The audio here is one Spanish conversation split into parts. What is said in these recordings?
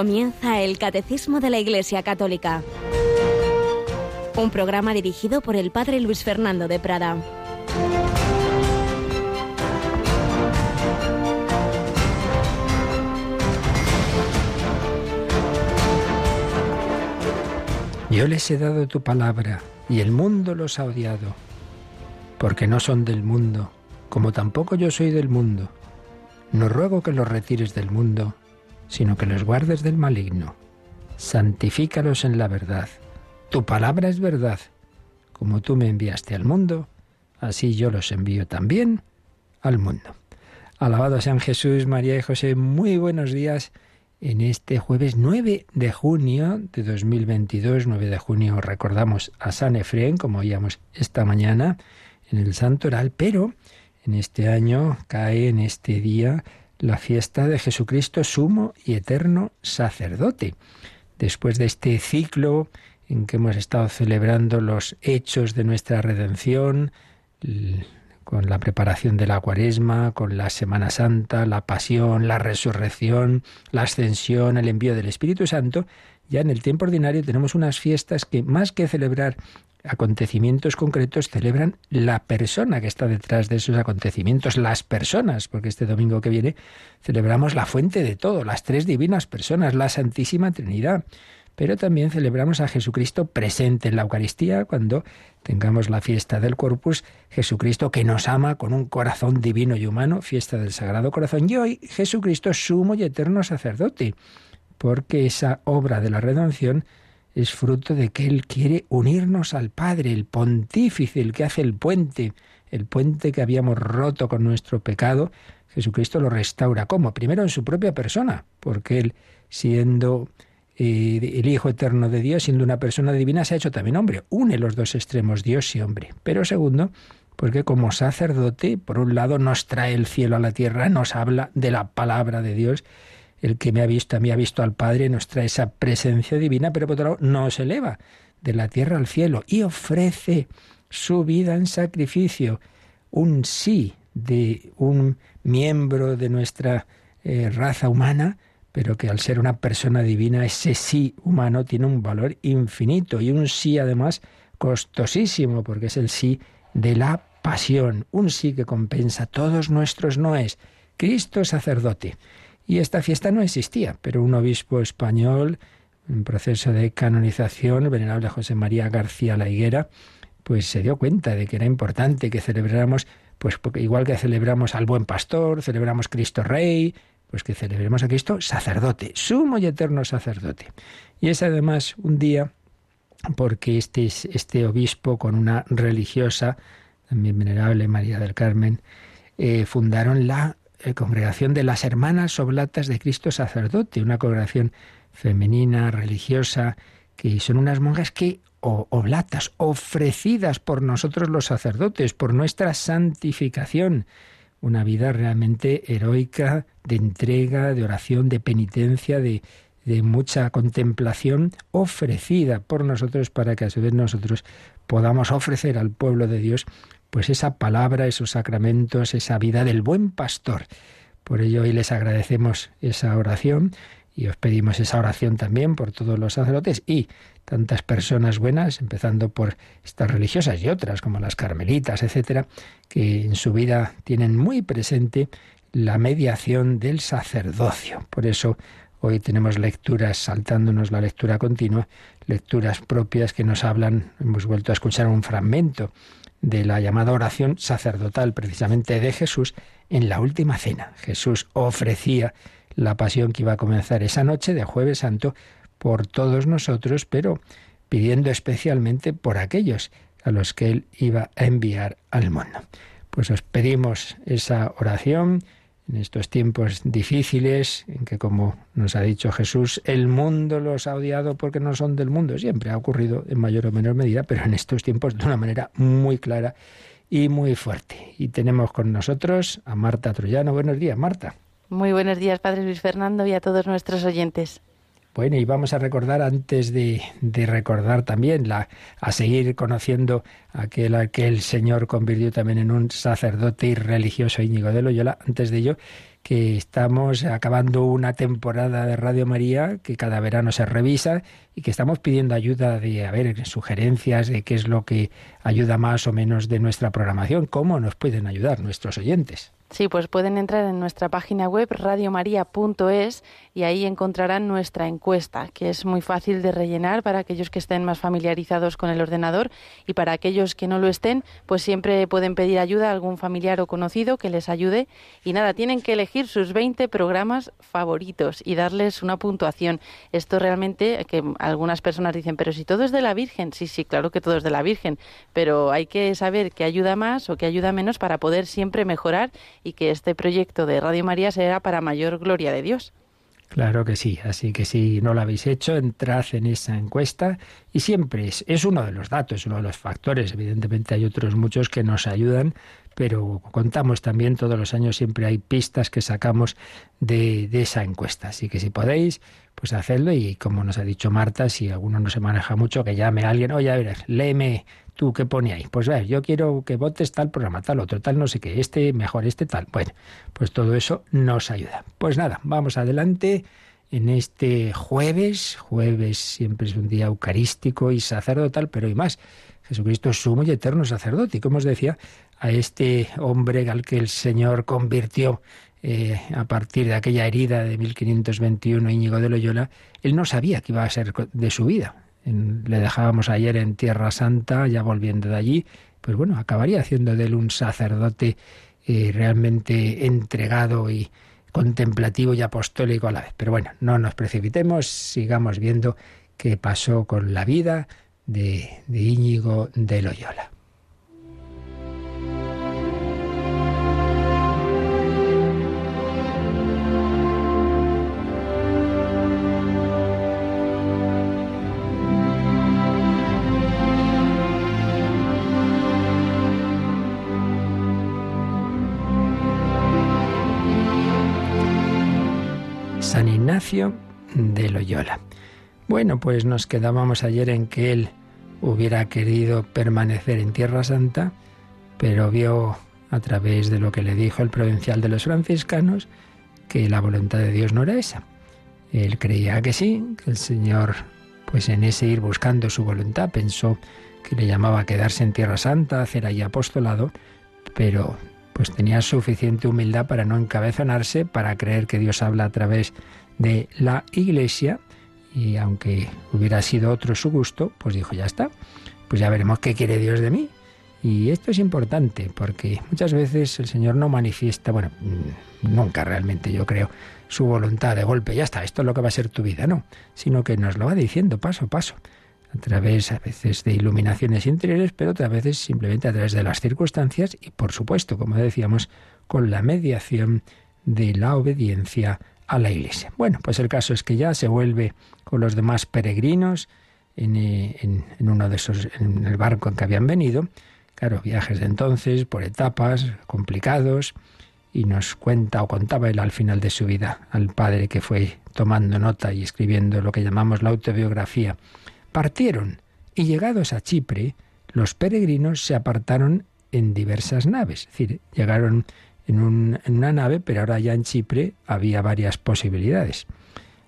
Comienza el Catecismo de la Iglesia Católica, un programa dirigido por el Padre Luis Fernando de Prada. Yo les he dado tu palabra y el mundo los ha odiado, porque no son del mundo, como tampoco yo soy del mundo. No ruego que los retires del mundo, sino que los guardes del maligno. Santifícalos en la verdad. Tu palabra es verdad. Como tú me enviaste al mundo, así yo los envío también al mundo. Alabado sean Jesús, María y José. Muy buenos días en este jueves 9 de junio de 2022. 9 de junio recordamos a San Efrén, como oíamos esta mañana en el Santoral, pero en este año cae en este día la fiesta de Jesucristo sumo y eterno sacerdote. Después de este ciclo en que hemos estado celebrando los hechos de nuestra redención, con la preparación de la cuaresma, con la Semana Santa, la pasión, la resurrección, la ascensión, el envío del Espíritu Santo, ya en el tiempo ordinario tenemos unas fiestas que más que celebrar acontecimientos concretos celebran la persona que está detrás de esos acontecimientos, las personas, porque este domingo que viene celebramos la fuente de todo, las tres divinas personas, la Santísima Trinidad. Pero también celebramos a Jesucristo presente en la Eucaristía cuando tengamos la fiesta del Corpus, Jesucristo que nos ama con un corazón divino y humano, fiesta del Sagrado Corazón. Y hoy Jesucristo sumo y eterno sacerdote, porque esa obra de la redención es fruto de que Él quiere unirnos al Padre, el pontífice, el que hace el puente, el puente que habíamos roto con nuestro pecado. Jesucristo lo restaura. ¿Cómo? Primero en su propia persona, porque Él, siendo eh, el Hijo eterno de Dios, siendo una persona divina, se ha hecho también hombre. Une los dos extremos, Dios y hombre. Pero segundo, porque como sacerdote, por un lado, nos trae el cielo a la tierra, nos habla de la palabra de Dios el que me ha visto, a mí ha visto al Padre, nos trae esa presencia divina, pero por otro lado nos eleva de la tierra al cielo y ofrece su vida en sacrificio, un sí de un miembro de nuestra eh, raza humana, pero que al ser una persona divina, ese sí humano tiene un valor infinito y un sí además costosísimo, porque es el sí de la pasión, un sí que compensa todos nuestros noes. Cristo sacerdote. Y esta fiesta no existía, pero un obispo español, en proceso de canonización, el venerable José María García La Higuera, pues se dio cuenta de que era importante que celebráramos, pues porque igual que celebramos al buen pastor, celebramos Cristo Rey, pues que celebremos a Cristo sacerdote, sumo y eterno sacerdote. Y es además un día porque este, este obispo con una religiosa, también venerable María del Carmen, eh, fundaron la congregación de las Hermanas Oblatas de Cristo Sacerdote, una congregación femenina, religiosa, que son unas monjas que, o oblatas, ofrecidas por nosotros los sacerdotes, por nuestra santificación, una vida realmente heroica, de entrega, de oración, de penitencia, de, de mucha contemplación, ofrecida por nosotros para que a su vez nosotros podamos ofrecer al pueblo de Dios pues esa palabra, esos sacramentos, esa vida del buen pastor. Por ello hoy les agradecemos esa oración y os pedimos esa oración también por todos los sacerdotes y tantas personas buenas, empezando por estas religiosas y otras como las carmelitas, etcétera, que en su vida tienen muy presente la mediación del sacerdocio. Por eso hoy tenemos lecturas, saltándonos la lectura continua, lecturas propias que nos hablan, hemos vuelto a escuchar un fragmento de la llamada oración sacerdotal precisamente de Jesús en la última cena. Jesús ofrecía la pasión que iba a comenzar esa noche de jueves santo por todos nosotros, pero pidiendo especialmente por aquellos a los que él iba a enviar al mundo. Pues os pedimos esa oración en estos tiempos difíciles, en que, como nos ha dicho Jesús, el mundo los ha odiado porque no son del mundo. Siempre ha ocurrido en mayor o menor medida, pero en estos tiempos de una manera muy clara y muy fuerte. Y tenemos con nosotros a Marta Troyano. Buenos días, Marta. Muy buenos días, Padre Luis Fernando, y a todos nuestros oyentes. Bueno, y vamos a recordar antes de, recordar también la, a seguir conociendo aquel aquel señor convirtió también en un sacerdote y religioso Íñigo de Loyola. Antes de ello, que estamos acabando una temporada de Radio María que cada verano se revisa y que estamos pidiendo ayuda de, a ver, sugerencias de qué es lo que ayuda más o menos de nuestra programación, cómo nos pueden ayudar nuestros oyentes. Sí, pues pueden entrar en nuestra página web radiomaria.es y ahí encontrarán nuestra encuesta, que es muy fácil de rellenar para aquellos que estén más familiarizados con el ordenador y para aquellos que no lo estén, pues siempre pueden pedir ayuda a algún familiar o conocido que les ayude y nada, tienen que elegir sus 20 programas favoritos y darles una puntuación. Esto realmente que algunas personas dicen, pero si todo es de la Virgen, sí, sí, claro que todo es de la Virgen, pero hay que saber qué ayuda más o qué ayuda menos para poder siempre mejorar y que este proyecto de Radio María será para mayor gloria de Dios. Claro que sí, así que si no lo habéis hecho, entrad en esa encuesta y siempre es, es uno de los datos, uno de los factores. Evidentemente hay otros muchos que nos ayudan, pero contamos también todos los años, siempre hay pistas que sacamos de, de esa encuesta. Así que si podéis, pues hacedlo y como nos ha dicho Marta, si alguno no se maneja mucho, que llame a alguien, oye, a ver, léeme ¿Tú qué pone ahí? Pues ver, yo quiero que votes tal programa, tal otro, tal no sé qué, este mejor, este tal. Bueno, pues todo eso nos ayuda. Pues nada, vamos adelante en este jueves. Jueves siempre es un día eucarístico y sacerdotal, pero hay más. Jesucristo es sumo y eterno sacerdote. Y como os decía, a este hombre al que el Señor convirtió eh, a partir de aquella herida de 1521, Íñigo de Loyola, él no sabía qué iba a ser de su vida le dejábamos ayer en Tierra Santa, ya volviendo de allí, pues bueno, acabaría haciendo de él un sacerdote eh, realmente entregado y contemplativo y apostólico a la vez. Pero bueno, no nos precipitemos, sigamos viendo qué pasó con la vida de, de Íñigo de Loyola. De Loyola. Bueno, pues nos quedábamos ayer en que él hubiera querido permanecer en Tierra Santa, pero vio a través de lo que le dijo el provincial de los franciscanos que la voluntad de Dios no era esa. Él creía que sí, que el Señor, pues en ese ir buscando su voluntad, pensó que le llamaba a quedarse en Tierra Santa, hacer ahí apostolado, pero pues tenía suficiente humildad para no encabezonarse, para creer que Dios habla a través de la Iglesia y aunque hubiera sido otro su gusto, pues dijo, ya está, pues ya veremos qué quiere Dios de mí. Y esto es importante porque muchas veces el Señor no manifiesta, bueno, mm, nunca realmente yo creo, su voluntad de golpe, ya está, esto es lo que va a ser tu vida, no, sino que nos lo va diciendo paso a paso, a través a veces de iluminaciones interiores, pero otras veces simplemente a través de las circunstancias y por supuesto, como decíamos, con la mediación de la obediencia a la iglesia. Bueno, pues el caso es que ya se vuelve con los demás peregrinos en, eh, uno de esos, en el barco en que habían venido. Claro, viajes de entonces, por etapas, complicados, y nos cuenta o contaba él al final de su vida al padre que fue tomando nota y escribiendo lo que llamamos la autobiografía. Partieron y llegados a Chipre, los peregrinos se apartaron en diversas naves, es decir, llegaron en, una nave, pero ahora ya en Chipre había varias posibilidades.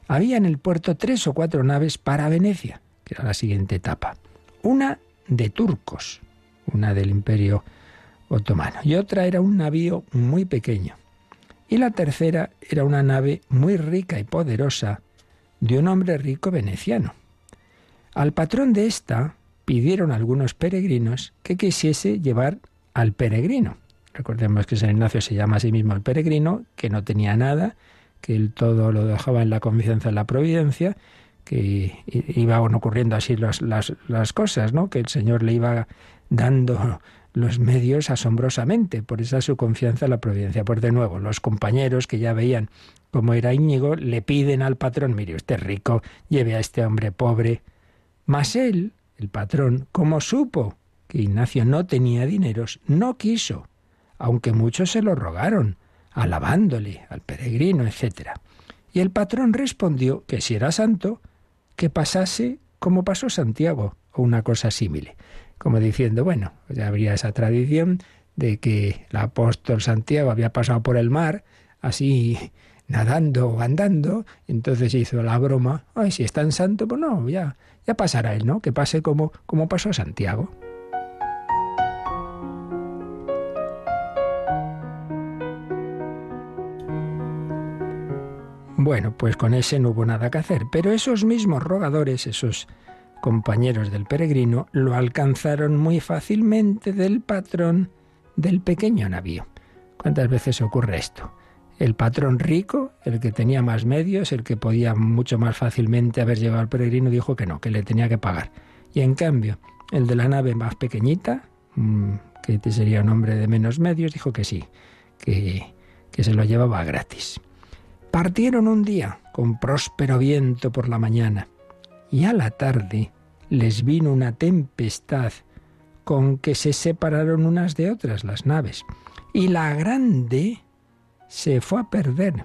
Había en el puerto tres o cuatro naves para Venecia, que era la siguiente etapa. Una de turcos, una del imperio otomano, y otra era un navío muy pequeño. Y la tercera era una nave muy rica y poderosa de un hombre rico veneciano. Al patrón de esta pidieron algunos peregrinos que quisiese llevar al peregrino. Recordemos que San Ignacio se llama a sí mismo el peregrino, que no tenía nada, que él todo lo dejaba en la confianza en la providencia, que iban ocurriendo así las, las, cosas, ¿no? que el Señor le iba dando los medios asombrosamente, por esa su confianza en la providencia. Pues de nuevo, los compañeros que ya veían cómo era Íñigo, le piden al patrón, mire, usted rico, lleve a este hombre pobre. Mas él, el patrón, como supo que Ignacio no tenía dineros, no quiso aunque muchos se lo rogaron, alabándole al peregrino, etc. Y el patrón respondió que si era santo, que pasase como pasó Santiago, o una cosa similar. Como diciendo, bueno, ya habría esa tradición de que el apóstol Santiago había pasado por el mar, así nadando o andando, entonces hizo la broma, ay, si es tan santo, pues no, ya, ya pasará él, ¿no? Que pase como, como pasó Santiago. Bueno, pues con ese no hubo nada que hacer, pero esos mismos rogadores, esos compañeros del peregrino, lo alcanzaron muy fácilmente del patrón del pequeño navío. ¿Cuántas veces ocurre esto? El patrón rico, el que tenía más medios, el que podía mucho más fácilmente haber llevado al peregrino, dijo que no, que le tenía que pagar. Y en cambio, el de la nave más pequeñita, mm, que sería un hombre de menos medios, dijo que sí, que, que se lo llevaba gratis. Partieron un día con próspero viento por la mañana y a la tarde les vino una tempestad con que se separaron unas de otras las naves y la grande se fue a perder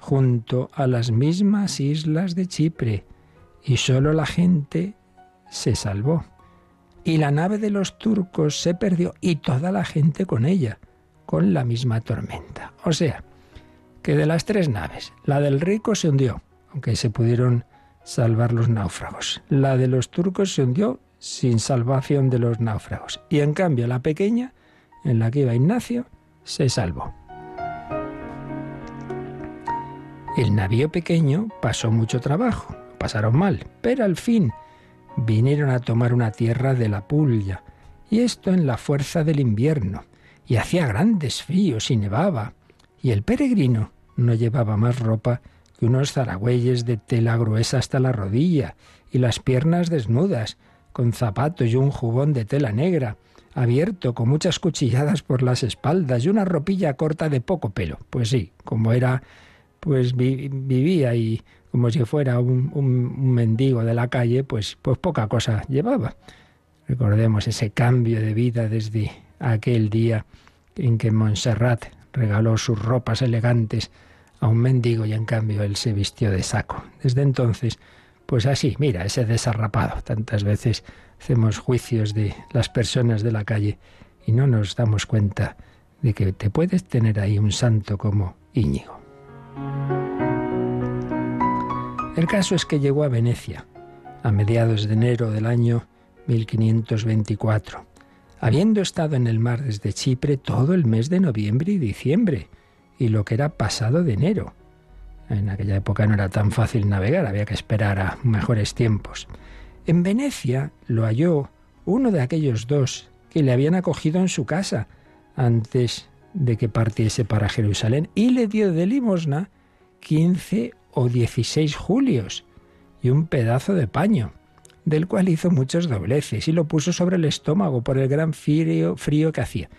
junto a las mismas islas de Chipre y solo la gente se salvó. Y la nave de los turcos se perdió y toda la gente con ella, con la misma tormenta. O sea, que de las tres naves, la del rico se hundió, aunque se pudieron salvar los náufragos. La de los turcos se hundió sin salvación de los náufragos. Y en cambio la pequeña, en la que iba Ignacio, se salvó. El navío pequeño pasó mucho trabajo, pasaron mal, pero al fin vinieron a tomar una tierra de la Puglia, y esto en la fuerza del invierno, y hacía grandes fríos y nevaba, y el peregrino no llevaba más ropa que unos zaragüeyes de tela gruesa hasta la rodilla y las piernas desnudas, con zapatos y un jubón de tela negra, abierto con muchas cuchilladas por las espaldas y una ropilla corta de poco pelo. Pues sí, como era, pues vivía y como si fuera un, un, mendigo de la calle, pues, pues poca cosa llevaba. Recordemos ese cambio de vida desde aquel día en que Montserrat regaló sus ropas elegantes a un mendigo y en cambio él se vistió de saco. Desde entonces, pues así, mira, ese desarrapado. Tantas veces hacemos juicios de las personas de la calle y no nos damos cuenta de que te puedes tener ahí un santo como Íñigo. El caso es que llegó a Venecia a mediados de enero del año 1524 habiendo estado en el mar desde Chipre todo el mes de noviembre y diciembre, y lo que era pasado de enero. En aquella época no era tan fácil navegar, había que esperar a mejores tiempos. En Venecia lo halló uno de aquellos dos que le habían acogido en su casa antes de que partiese para Jerusalén y le dio de limosna quince o dieciséis julios y un pedazo de paño del cual hizo muchos dobleces y lo puso sobre el estómago por el gran frío, frío que hacía.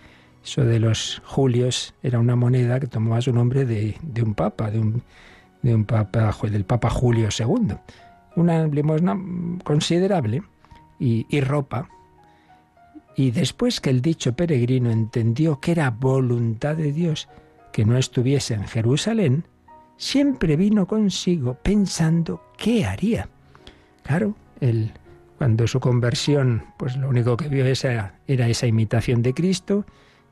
Eso de los julios era una moneda que tomaba su nombre de, un papa, de un, de un papa, del papa Julio II. Una limosna considerable y, y ropa. Y después que el dicho peregrino entendió que era voluntad de Dios que no estuviese en Jerusalén, siempre vino consigo pensando qué haría. Claro, él, cuando su conversión, pues lo único que vio era, era esa imitación de Cristo,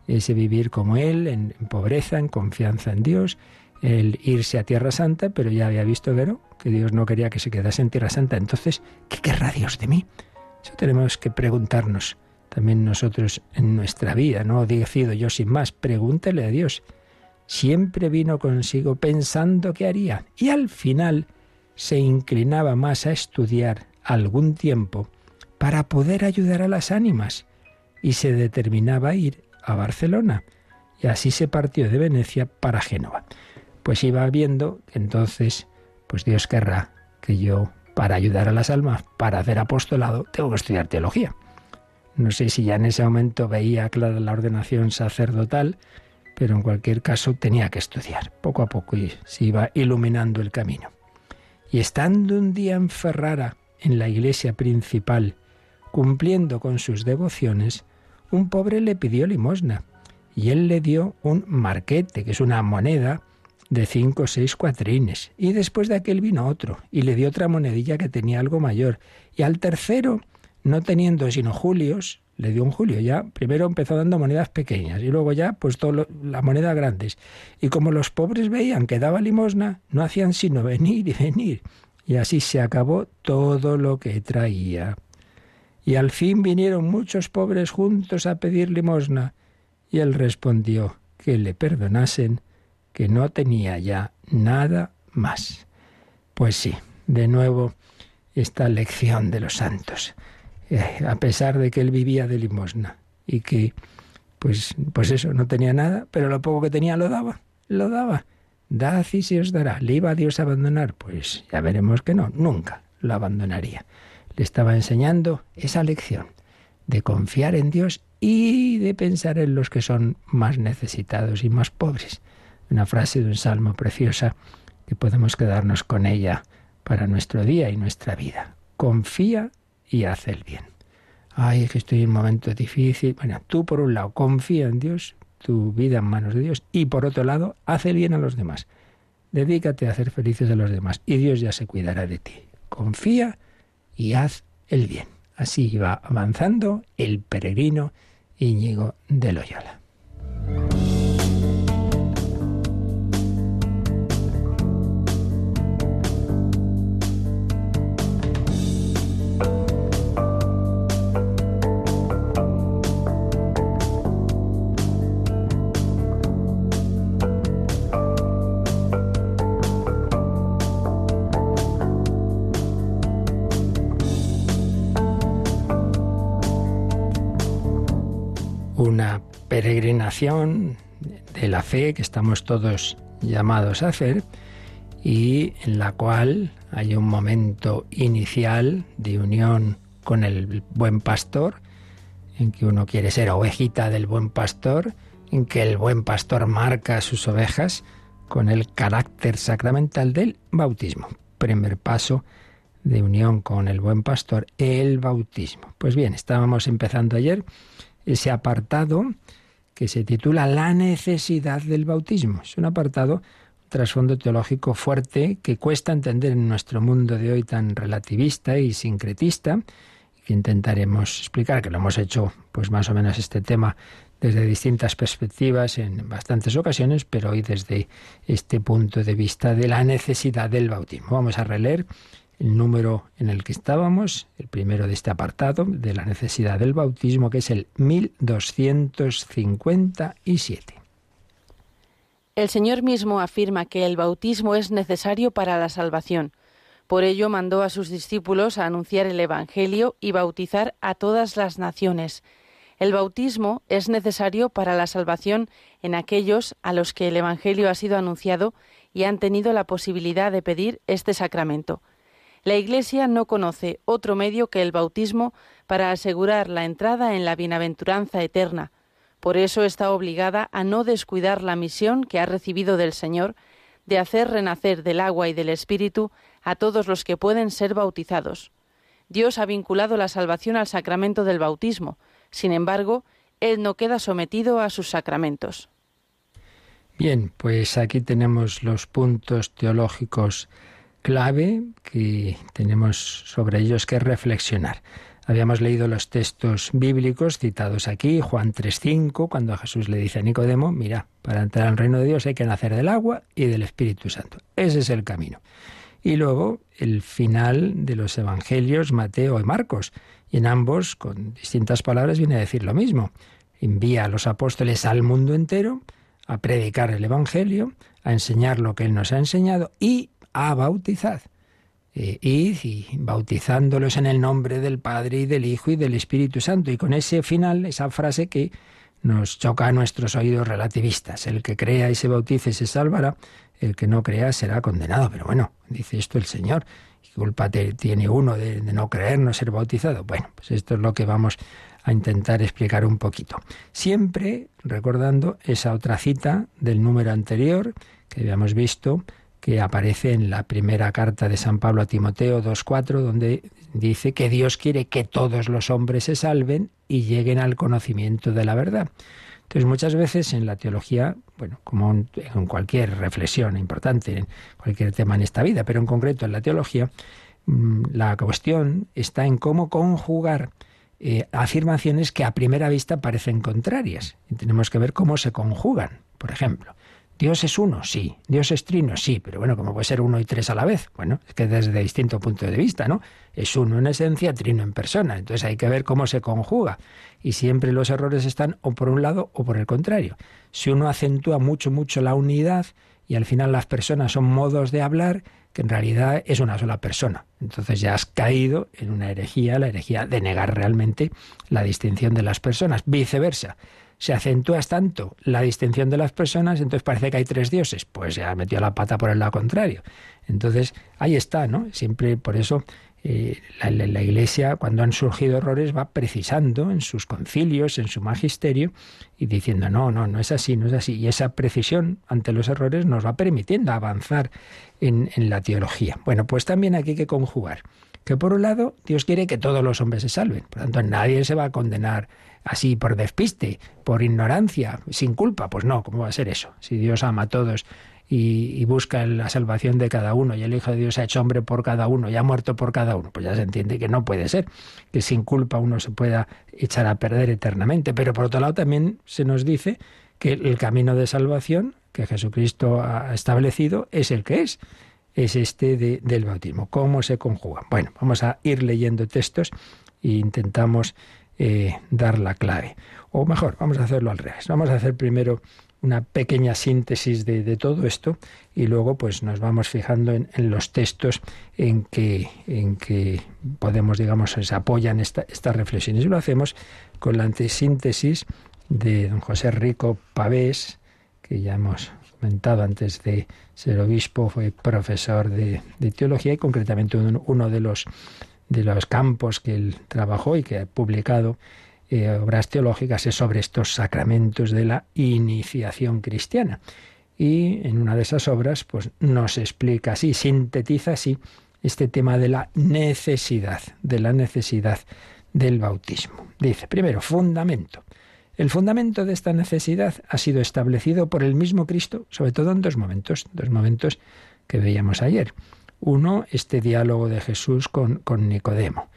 ese vivir como Él, en, pobreza, en confianza en Dios, el irse a Tierra Santa, pero ya había visto que que Dios no quería que se quedase en Tierra Santa. Entonces, ¿qué querrá Dios de mí? Eso tenemos que preguntarnos también nosotros en nuestra vida, no decido yo sin más, pregúntele a Dios. Siempre vino consigo pensando qué haría y al final se inclinaba más a estudiar algún tiempo para poder ayudar a las ánimas y se determinaba ir a Barcelona y así se partió de Venecia para Génova. Pues iba viendo entonces, pues Dios querrá que yo para ayudar a las almas, para hacer apostolado, tengo que estudiar teología. No sé si ya en ese momento veía clara la ordenación sacerdotal, pero en cualquier caso tenía que estudiar. Poco a poco y se iba iluminando el camino. Y estando un día en Ferrara, en la iglesia principal, cumpliendo con sus devociones, un pobre le pidió limosna y él le dio un marquete, que es una moneda de cinco o seis cuatrines. Y después de aquel vino otro, y le dio otra monedilla que tenía algo mayor. Y al tercero, no teniendo sino julios, le dio un julio. Ya primero empezó dando monedas pequeñas y luego ya pues todo las monedas grandes. Y como los pobres veían que daba limosna, no hacían sino venir y venir. Y así se acabó todo lo que traía. Y al fin vinieron muchos pobres juntos a pedir limosna. Y él respondió que le perdonasen que no tenía ya nada más. Pues sí, de nuevo esta lección de los santos, eh, a pesar de que él vivía de limosna y que, pues, pues eso, no tenía nada, pero lo poco que tenía lo daba, lo daba. Dad y se os dará. ¿Le iba a Dios a abandonar? Pues ya veremos que no, nunca lo abandonaría. Le estaba enseñando esa lección de confiar en Dios y de pensar en los que son más necesitados y más pobres una frase de un salmo preciosa que podemos quedarnos con ella para nuestro día y nuestra vida. Confía y haz el bien. Ay, que estoy en un momento difícil. Bueno, tú por un lado confía en Dios, tu vida en manos de Dios, y por otro lado, haz el bien a los demás. Dedícate a hacer felices a los demás y Dios ya se cuidará de ti. Confía y haz el bien. Así va avanzando el peregrino Íñigo de Loyola. De la fe que estamos todos llamados a hacer y en la cual hay un momento inicial de unión con el buen pastor, en que uno quiere ser ovejita del buen pastor, en que el buen pastor marca sus ovejas con el carácter sacramental del bautismo. Primer paso de unión con el buen pastor, el bautismo. Pues bien, estábamos empezando ayer ese apartado que se titula La necesidad del bautismo. Es un apartado, un trasfondo teológico fuerte que cuesta entender en nuestro mundo de hoy tan relativista y sincretista, que intentaremos explicar, que lo hemos hecho pues más o menos este tema desde distintas perspectivas en bastantes ocasiones, pero hoy desde este punto de vista de la necesidad del bautismo. Vamos a releer el número en el que estábamos, el primero de este apartado, de la necesidad del bautismo, que es el 1257. El Señor mismo afirma que el bautismo es necesario para la salvación. Por ello mandó a sus discípulos a anunciar el Evangelio y bautizar a todas las naciones. El bautismo es necesario para la salvación en aquellos a los que el Evangelio ha sido anunciado y han tenido la posibilidad de pedir este sacramento. La Iglesia no conoce otro medio que el bautismo para asegurar la entrada en la bienaventuranza eterna. Por eso está obligada a no descuidar la misión que ha recibido del Señor de hacer renacer del agua y del Espíritu a todos los que pueden ser bautizados. Dios ha vinculado la salvación al sacramento del bautismo. Sin embargo, Él no queda sometido a sus sacramentos. Bien, pues aquí tenemos los puntos teológicos clave que tenemos sobre ellos que reflexionar. Habíamos leído los textos bíblicos citados aquí, Juan 3.5, cuando Jesús le dice a Nicodemo, mira, para entrar al reino de Dios hay que nacer del agua y del Espíritu Santo. Ese es el camino. Y luego el final de los Evangelios, Mateo y Marcos. Y en ambos, con distintas palabras, viene a decir lo mismo. Envía a los apóstoles al mundo entero a predicar el Evangelio, a enseñar lo que Él nos ha enseñado y a bautizar. Eh, y bautizándolos en el nombre del Padre y del Hijo y del Espíritu Santo. Y con ese final, esa frase que nos choca a nuestros oídos relativistas. El que crea y se bautice se salvará, el que no crea será condenado. Pero bueno, dice esto el Señor. ¿Qué culpa tiene uno de, de no creer, no ser bautizado? Bueno, pues esto es lo que vamos a intentar explicar un poquito. Siempre recordando esa otra cita del número anterior que habíamos visto, que aparece en la primera carta de San Pablo a Timoteo 2.4, donde dice que Dios quiere que todos los hombres se salven y lleguen al conocimiento de la verdad. Entonces, muchas veces en la teología, bueno, como en cualquier reflexión importante, en cualquier tema en esta vida, pero en concreto en la teología, mm, la cuestión está en cómo conjugar eh, afirmaciones que a primera vista parecen contrarias. Y tenemos que ver cómo se conjugan. Por ejemplo, Dios es uno, sí. Dios es trino, sí. Pero bueno, ¿cómo puede ser uno y tres a la vez? Bueno, es que desde distinto punto de vista, ¿no? Es uno en esencia, trino en persona. Entonces hay que ver cómo se conjuga. Y siempre los errores están o por un lado o por el contrario. Si uno acentúa mucho, mucho la unidad y al final las personas son modos de hablar, que en realidad es una sola persona. Entonces ya has caído en una herejía, la herejía de negar realmente la distinción de las personas. Viceversa se acentúas tanto la distinción de las personas, entonces parece que hay tres dioses. Pues ya metió la pata por el lado contrario. Entonces, ahí está, ¿no? Siempre por eso eh, la, la, Iglesia, cuando han surgido errores, va precisando en sus concilios, en su magisterio, y diciendo, no, no, no es así, no es así. Y esa precisión ante los errores nos va permitiendo avanzar en, en la teología. Bueno, pues también aquí hay que conjugar que por un lado Dios quiere que todos los hombres se salven, por lo tanto nadie se va a condenar así por despiste, por ignorancia, sin culpa. Pues no, ¿cómo va a ser eso? Si Dios ama a todos y, busca la salvación de cada uno y el Hijo de Dios ha hecho hombre por cada uno y ha muerto por cada uno, pues ya se entiende que no puede ser que sin culpa uno se pueda echar a perder eternamente. Pero por otro lado también se nos dice que el camino de salvación que Jesucristo ha establecido es el que es es este del bautismo. ¿Cómo se conjugan? Bueno, vamos a ir leyendo textos e intentamos eh, dar la clave. O mejor, vamos a hacerlo al revés. Vamos a hacer primero una pequeña síntesis de, todo esto y luego pues nos vamos fijando en, los textos en que, podemos, digamos, se apoyan esta, estas reflexiones. Y lo hacemos con la antesíntesis de don José Rico Pavés, que ya hemos comentado antes de ser obispo, fue profesor de, teología y concretamente uno de los de los campos que él trabajó y que ha publicado eh, obras teológicas es sobre estos sacramentos de la iniciación cristiana. Y en una de esas obras, pues nos explica así, sintetiza así este tema de la necesidad, de la necesidad del bautismo. Dice, primero, fundamento. El fundamento de esta necesidad ha sido establecido por el mismo Cristo, sobre todo en dos momentos, dos momentos que veíamos ayer. Uno, este diálogo de Jesús con, con Nicodemo,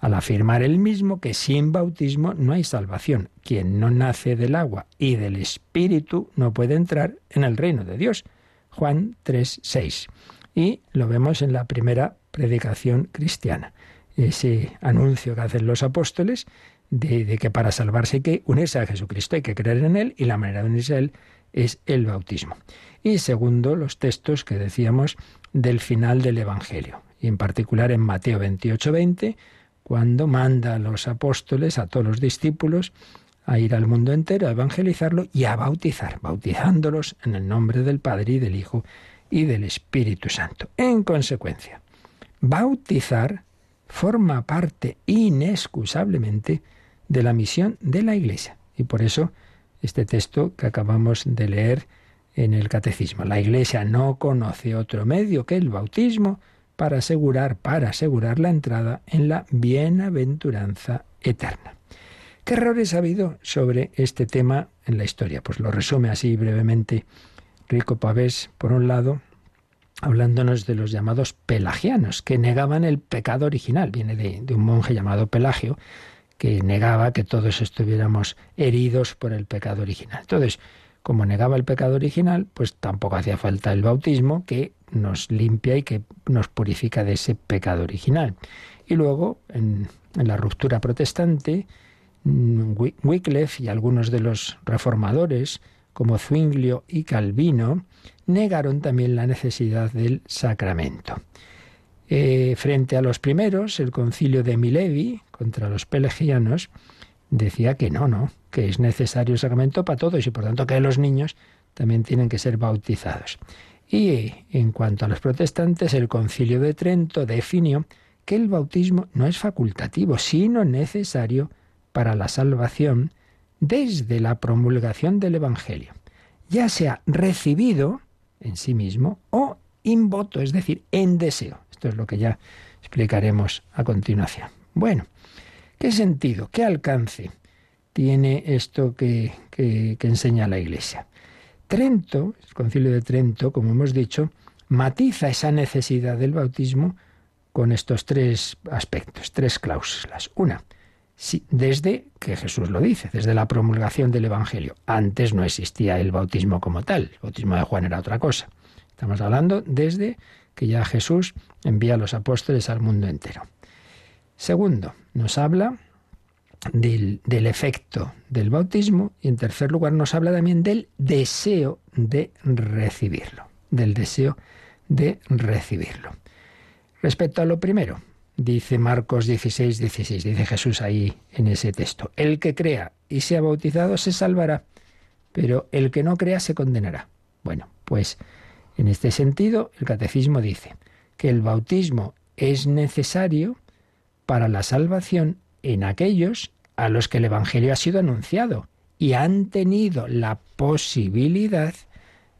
al afirmar él mismo que sin bautismo no hay salvación. Quien no nace del agua y del Espíritu no puede entrar en el reino de Dios. Juan 3, 6. Y lo vemos en la primera predicación cristiana. Ese anuncio que hacen los apóstoles de, de, que para salvarse hay que unirse a Jesucristo, hay que creer en Él y la manera de unirse a Él es el bautismo. Y segundo, los textos que decíamos del final del Evangelio, y en particular en Mateo 28, 20, cuando manda a los apóstoles, a todos los discípulos, a ir al mundo entero, a evangelizarlo y a bautizar, bautizándolos en el nombre del Padre y del Hijo y del Espíritu Santo. En consecuencia, bautizar forma parte inexcusablemente de la misión de la Iglesia. Y por eso este texto que acabamos de leer en el catecismo. La Iglesia no conoce otro medio que el bautismo para asegurar, para asegurar la entrada en la bienaventuranza eterna. ¿Qué errores ha habido sobre este tema en la historia? Pues lo resume así brevemente Rico Pavés, por un lado, hablándonos de los llamados pelagianos, que negaban el pecado original. Viene de, de un monje llamado Pelagio, que negaba que todos estuviéramos heridos por el pecado original. Entonces, como negaba el pecado original, pues tampoco hacía falta el bautismo que nos limpia y que nos purifica de ese pecado original. Y luego, en, la ruptura protestante, mm, Wycliffe y algunos de los reformadores, como Zwinglio y Calvino, negaron también la necesidad del sacramento. Eh, frente a los primeros, el concilio de Milevi contra los pelagianos decía que no, no, que es necesario el sacramento para todos y por tanto que los niños también tienen que ser bautizados. Y en cuanto a los protestantes, el concilio de Trento definió que el bautismo no es facultativo, sino necesario para la salvación desde la promulgación del Evangelio, ya sea recibido en sí mismo o in voto, es decir, en deseo. Esto es lo que ya explicaremos a continuación. Bueno, ¿qué sentido, qué alcance tiene esto que, que, enseña la Iglesia. Trento, el concilio de Trento, como hemos dicho, matiza esa necesidad del bautismo con estos tres aspectos, tres cláusulas. Una, desde que Jesús lo dice, desde la promulgación del Evangelio. Antes no existía el bautismo como tal, el bautismo de Juan era otra cosa. Estamos hablando desde que ya Jesús envía a los apóstoles al mundo entero. Segundo, nos habla del, efecto del bautismo y en tercer lugar nos habla también del deseo de recibirlo, del deseo de recibirlo. Respecto a lo primero, dice Marcos 16, 16, dice Jesús ahí en ese texto, el que crea y sea bautizado se salvará, pero el que no crea se condenará. Bueno, pues en este sentido el catecismo dice que el bautismo es necesario para la salvación en aquellos a los que el Evangelio ha sido anunciado y han tenido la posibilidad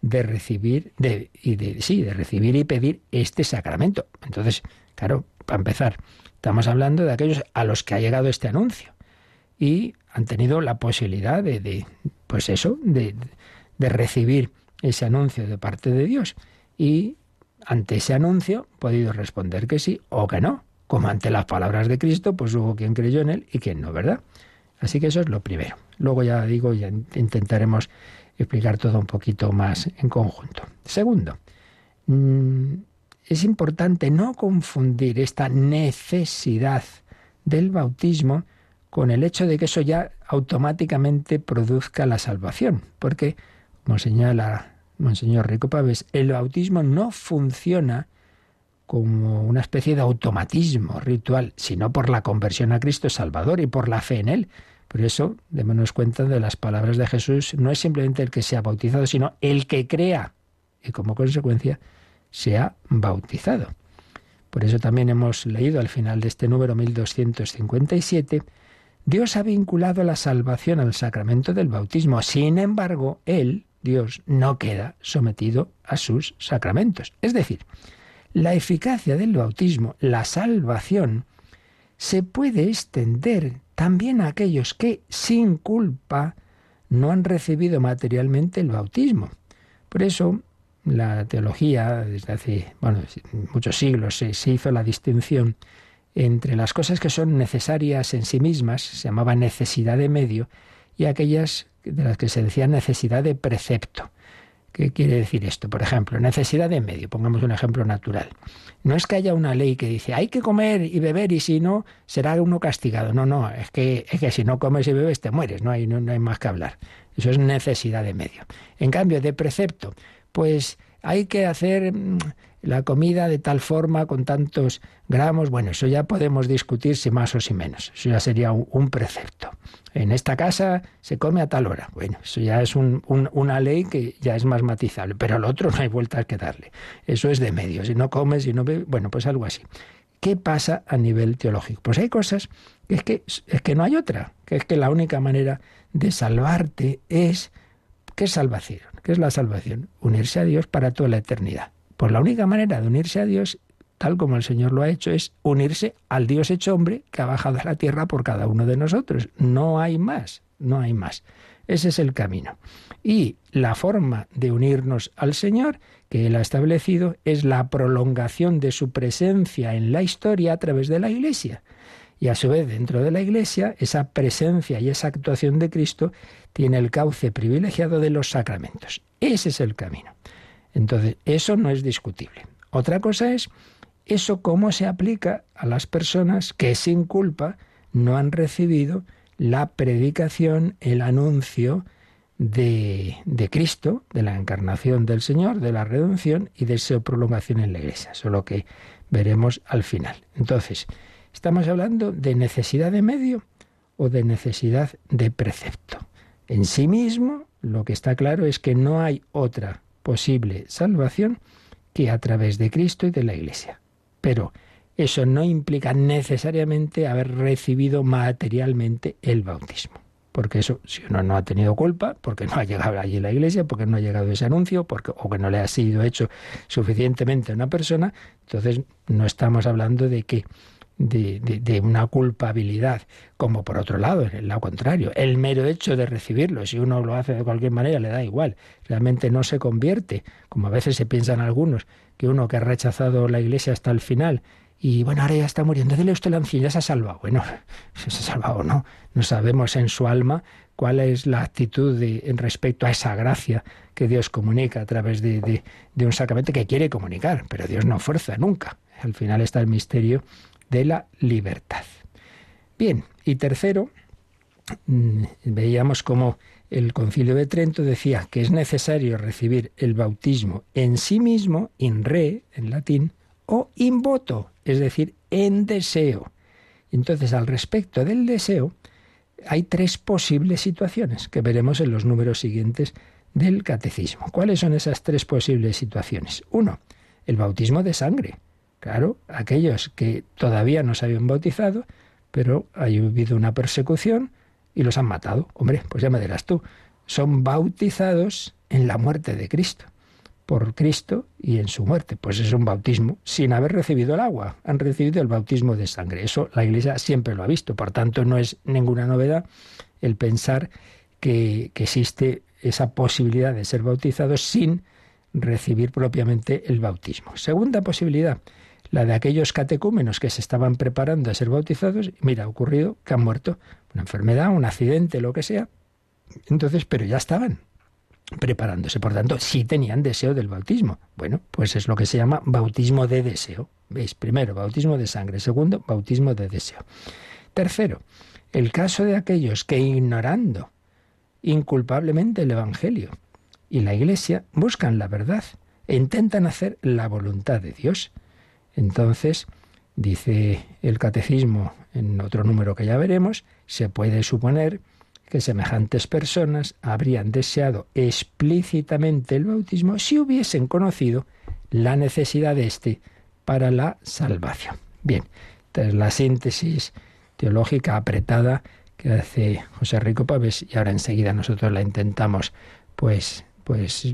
de recibir y de, sí, de recibir y pedir este sacramento. Entonces, claro, para empezar, estamos hablando de aquellos a los que ha llegado este anuncio y han tenido la posibilidad de, de pues eso, de, de recibir ese anuncio de parte de Dios y ante ese anuncio podido responder que sí o que no como ante las palabras de Cristo, pues hubo quien creyó en él y quien no, ¿verdad? Así que eso es lo primero. Luego ya digo, ya intentaremos explicar todo un poquito más en conjunto. Segundo, mm, es importante no confundir esta necesidad del bautismo con el hecho de que eso ya automáticamente produzca la salvación, porque, como señala Monseñor Rico Paves, el bautismo no funciona como una especie de automatismo ritual, sino por la conversión a Cristo Salvador y por la fe en Él. Por eso, démonos cuenta de las palabras de Jesús, no es simplemente el que sea bautizado, sino el que crea y como consecuencia sea bautizado. Por eso también hemos leído al final de este número 1257, Dios ha vinculado la salvación al sacramento del bautismo. Sin embargo, Él, Dios, no queda sometido a sus sacramentos. Es decir, la eficacia del bautismo, la salvación, se puede extender también a aquellos que, sin culpa, no han recibido materialmente el bautismo. Por eso, la teología, desde hace bueno, muchos siglos, se, se hizo la distinción entre las cosas que son necesarias en sí mismas, se llamaba necesidad de medio, y aquellas de las que se decía necesidad de precepto. ¿Qué quiere decir esto? Por ejemplo, necesidad de medio, pongamos un ejemplo natural. No es que haya una ley que dice hay que comer y beber y si no será uno castigado. No, no, es que, es que si no comes y bebes te mueres, no hay, no, no hay más que hablar. Eso es necesidad de medio. En cambio, de precepto, pues hay que hacer mm, la comida de tal forma, con tantos gramos, bueno, eso ya podemos discutir si más o si menos. Eso ya sería un, precepto. En esta casa se come a tal hora. Bueno, eso ya es una ley que ya es más matizable, pero al otro no hay vueltas que darle. Eso es de medio. Si no comes, si no bebes, bueno, pues algo así. ¿Qué pasa a nivel teológico? Pues hay cosas que es que, es que no hay otra, que es que la única manera de salvarte es... ¿Qué es? ¿Qué es la salvación? Unirse a Dios para toda la eternidad. Pues la única manera de unirse a Dios, tal como el Señor lo ha hecho, es unirse al Dios hecho hombre que ha bajado a la tierra por cada uno de nosotros. No hay más, no hay más. Ese es el camino. Y la forma de unirnos al Señor que Él ha establecido es la prolongación de su presencia en la historia a través de la Iglesia. Y a su vez, dentro de la Iglesia, esa presencia y esa actuación de Cristo tiene el cauce privilegiado de los sacramentos. Ese es el camino. Entonces, eso no es discutible. Otra cosa es eso cómo se aplica a las personas que sin culpa no han recibido la predicación, el anuncio de, de, Cristo, de la encarnación del Señor, de la redención y de esa prolongación en la iglesia. Eso es lo que veremos al final. Entonces, ¿estamos hablando de necesidad de medio o de necesidad de precepto? En sí mismo, lo que está claro es que no hay otra posible salvación que a través de Cristo y de la Iglesia. Pero eso no implica necesariamente haber recibido materialmente el bautismo. Porque eso, si uno no ha tenido culpa, porque no ha llegado allí la iglesia, porque no ha llegado ese anuncio, porque, o que no le ha sido hecho suficientemente a una persona, entonces no estamos hablando de que de, una culpabilidad, como por otro lado, en el lado contrario, el mero hecho de recibirlo, si uno lo hace de cualquier manera, le da igual, realmente no se convierte, como a veces se piensan algunos, que uno que ha rechazado la Iglesia hasta el final y bueno, ahora ya está muriendo, dile usted la anciana, ya se ha salvado. Bueno, se ha salvado o no, no sabemos en su alma cuál es la actitud de, en respecto a esa gracia que Dios comunica a través de, de un sacramento que quiere comunicar, pero Dios no fuerza nunca. Al final está el misterio de la libertad. Bien, y tercero, mm, veíamos cómo el concilio de Trento decía que es necesario recibir el bautismo en sí mismo, in re, en latín, o in voto, es decir, en deseo. Entonces, al respecto del deseo, hay tres posibles situaciones que veremos en los números siguientes del catecismo. ¿Cuáles son esas tres posibles situaciones? Uno, el bautismo de sangre. Claro, aquellos que todavía no se habían bautizado, pero ha habido una persecución y los han matado. Hombre, pues ya me dirás tú, son bautizados en la muerte de Cristo, por Cristo y en su muerte. Pues es un bautismo sin haber recibido el agua, han recibido el bautismo de sangre. Eso la Iglesia siempre lo ha visto, por tanto no es ninguna novedad el pensar que, que existe esa posibilidad de ser bautizados sin recibir propiamente el bautismo. Segunda posibilidad, la de aquellos catecúmenos que se estaban preparando a ser bautizados, mira, ha ocurrido que han muerto, una enfermedad, un accidente, lo que sea. Entonces, pero ya estaban preparándose, por tanto, sí tenían deseo del bautismo. Bueno, pues es lo que se llama bautismo de deseo. ¿Veis? Primero, bautismo de sangre. Segundo, bautismo de deseo. Tercero, el caso de aquellos que ignorando inculpablemente el Evangelio y la Iglesia buscan la verdad e intentan hacer la voluntad de Dios. Entonces, dice el catecismo en otro número que ya veremos, se puede suponer que semejantes personas habrían deseado explícitamente el bautismo si hubiesen conocido la necesidad de éste para la salvación. Bien, tras la síntesis teológica apretada que hace José Rico Pávez y ahora enseguida nosotros la intentamos pues pues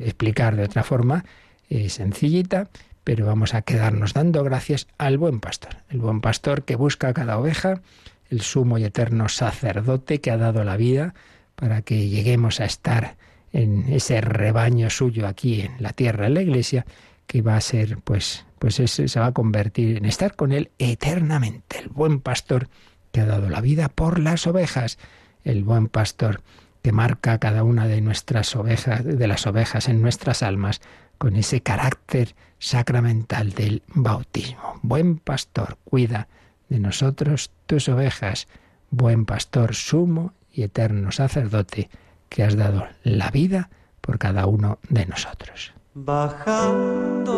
explicar de otra forma eh, sencillita, pero vamos a quedarnos dando gracias al buen pastor, el buen pastor que busca a cada oveja, el sumo y eterno sacerdote que ha dado la vida para que lleguemos a estar en ese rebaño suyo aquí en la tierra, en la iglesia, que va a ser, pues, pues se va a convertir en estar con él eternamente, el buen pastor que ha dado la vida por las ovejas, el buen pastor que marca cada una de nuestras ovejas, de las ovejas en nuestras almas, con ese carácter sacramental del bautismo. Buen pastor, cuida de nosotros tus ovejas, buen pastor, sumo y eterno sacerdote, que has dado la vida por cada uno de nosotros. Bajando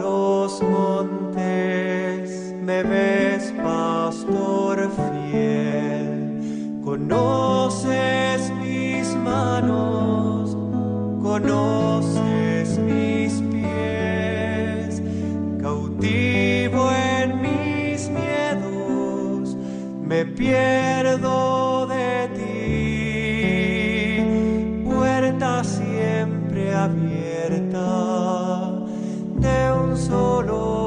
los montes, me ves, pastor fiel, conoces mis manos, conoces me pierdo de ti, puerta siempre abierta de un solo